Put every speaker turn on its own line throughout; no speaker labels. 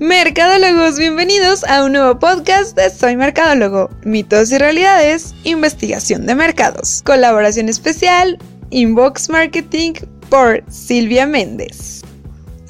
Mercadólogos, bienvenidos a un nuevo podcast de Soy Mercadólogo, mitos y realidades, investigación de mercados. Colaboración especial, Inbox Marketing por Silvia Méndez.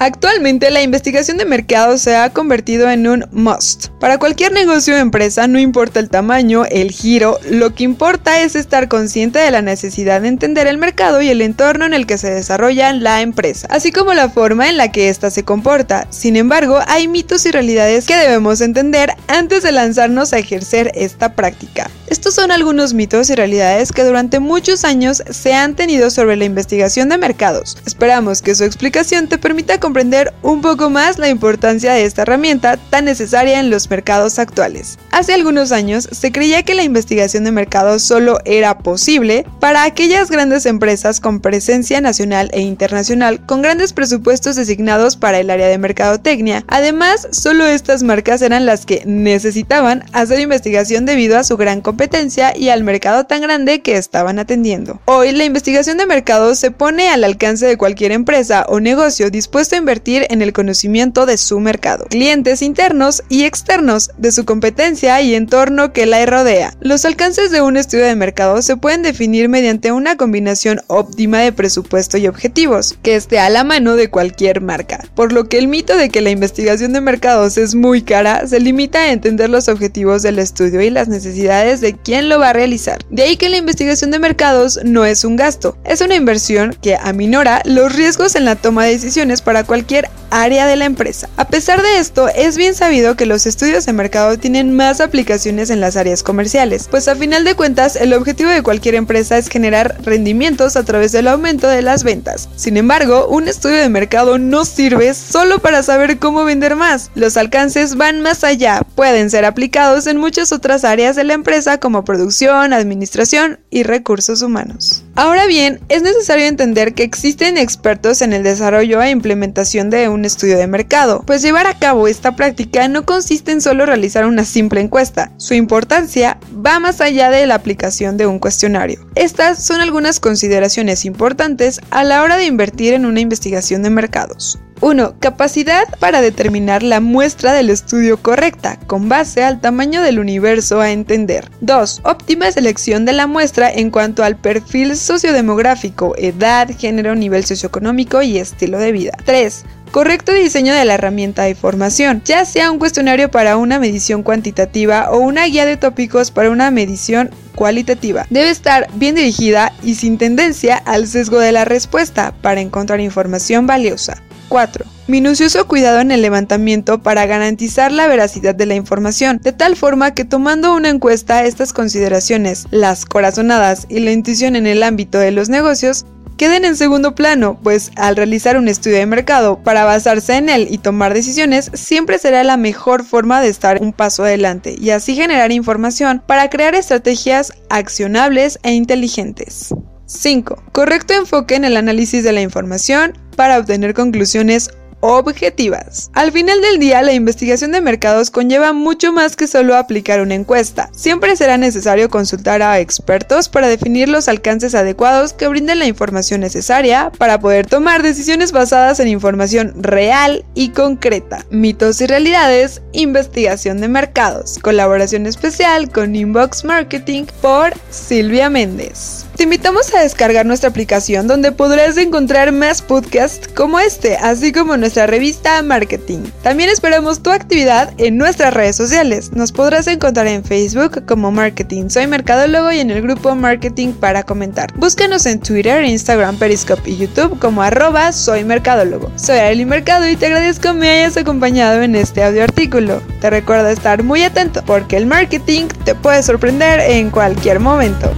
Actualmente la investigación de mercado se ha convertido en un must. Para cualquier negocio o empresa, no importa el tamaño, el giro, lo que importa es estar consciente de la necesidad de entender el mercado y el entorno en el que se desarrolla la empresa, así como la forma en la que ésta se comporta. Sin embargo, hay mitos y realidades que debemos entender antes de lanzarnos a ejercer esta práctica. Estos son algunos mitos y realidades que durante muchos años se han tenido sobre la investigación de mercados. Esperamos que su explicación te permita comprender un poco más la importancia de esta herramienta tan necesaria en los mercados actuales. Hace algunos años se creía que la investigación de mercados solo era posible para aquellas grandes empresas con presencia nacional e internacional con grandes presupuestos designados para el área de mercadotecnia. Además, solo estas marcas eran las que necesitaban hacer investigación debido a su gran competencia y al mercado tan grande que estaban atendiendo. Hoy la investigación de mercado se pone al alcance de cualquier empresa o negocio dispuesto a invertir en el conocimiento de su mercado, clientes internos y externos, de su competencia y entorno que la rodea. Los alcances de un estudio de mercado se pueden definir mediante una combinación óptima de presupuesto y objetivos, que esté a la mano de cualquier marca, por lo que el mito de que la investigación de mercados es muy cara se limita a entender los objetivos del estudio y las necesidades de quién lo va a realizar. De ahí que la investigación de mercados no es un gasto, es una inversión que aminora los riesgos en la toma de decisiones para cualquier área de la empresa. A pesar de esto, es bien sabido que los estudios de mercado tienen más aplicaciones en las áreas comerciales, pues a final de cuentas el objetivo de cualquier empresa es generar rendimientos a través del aumento de las ventas. Sin embargo, un estudio de mercado no sirve solo para saber cómo vender más. Los alcances van más allá, pueden ser aplicados en muchas otras áreas de la empresa como producción, administración y recursos humanos. Ahora bien, es necesario entender que existen expertos en el desarrollo e implementación de un estudio de mercado, pues llevar a cabo esta práctica no consiste en solo realizar una simple encuesta, su importancia va más allá de la aplicación de un cuestionario. Estas son algunas consideraciones importantes a la hora de invertir en una investigación de mercados. 1. Capacidad para determinar la muestra del estudio correcta, con base al tamaño del universo a entender. 2. Óptima selección de la muestra en cuanto al perfil sociodemográfico, edad, género, nivel socioeconómico y estilo de vida. 3. Correcto diseño de la herramienta de formación, ya sea un cuestionario para una medición cuantitativa o una guía de tópicos para una medición cualitativa. Debe estar bien dirigida y sin tendencia al sesgo de la respuesta para encontrar información valiosa. 4. Minucioso cuidado en el levantamiento para garantizar la veracidad de la información, de tal forma que tomando una encuesta estas consideraciones, las corazonadas y la intuición en el ámbito de los negocios, queden en segundo plano, pues al realizar un estudio de mercado para basarse en él y tomar decisiones siempre será la mejor forma de estar un paso adelante y así generar información para crear estrategias accionables e inteligentes. 5. Correcto enfoque en el análisis de la información para obtener conclusiones objetivas. Al final del día, la investigación de mercados conlleva mucho más que solo aplicar una encuesta. Siempre será necesario consultar a expertos para definir los alcances adecuados que brinden la información necesaria para poder tomar decisiones basadas en información real y concreta. Mitos y realidades, investigación de mercados. Colaboración especial con Inbox Marketing por Silvia Méndez. Te invitamos a descargar nuestra aplicación donde podrás encontrar más podcasts como este, así como nuestra revista Marketing. También esperamos tu actividad en nuestras redes sociales. Nos podrás encontrar en Facebook como Marketing Soy Mercadólogo y en el grupo Marketing para comentar. Búscanos en Twitter, Instagram, Periscope y YouTube como arroba Soy Mercadólogo. Soy Mercado y te agradezco me hayas acompañado en este audio artículo. Te recuerdo estar muy atento porque el marketing te puede sorprender en cualquier momento.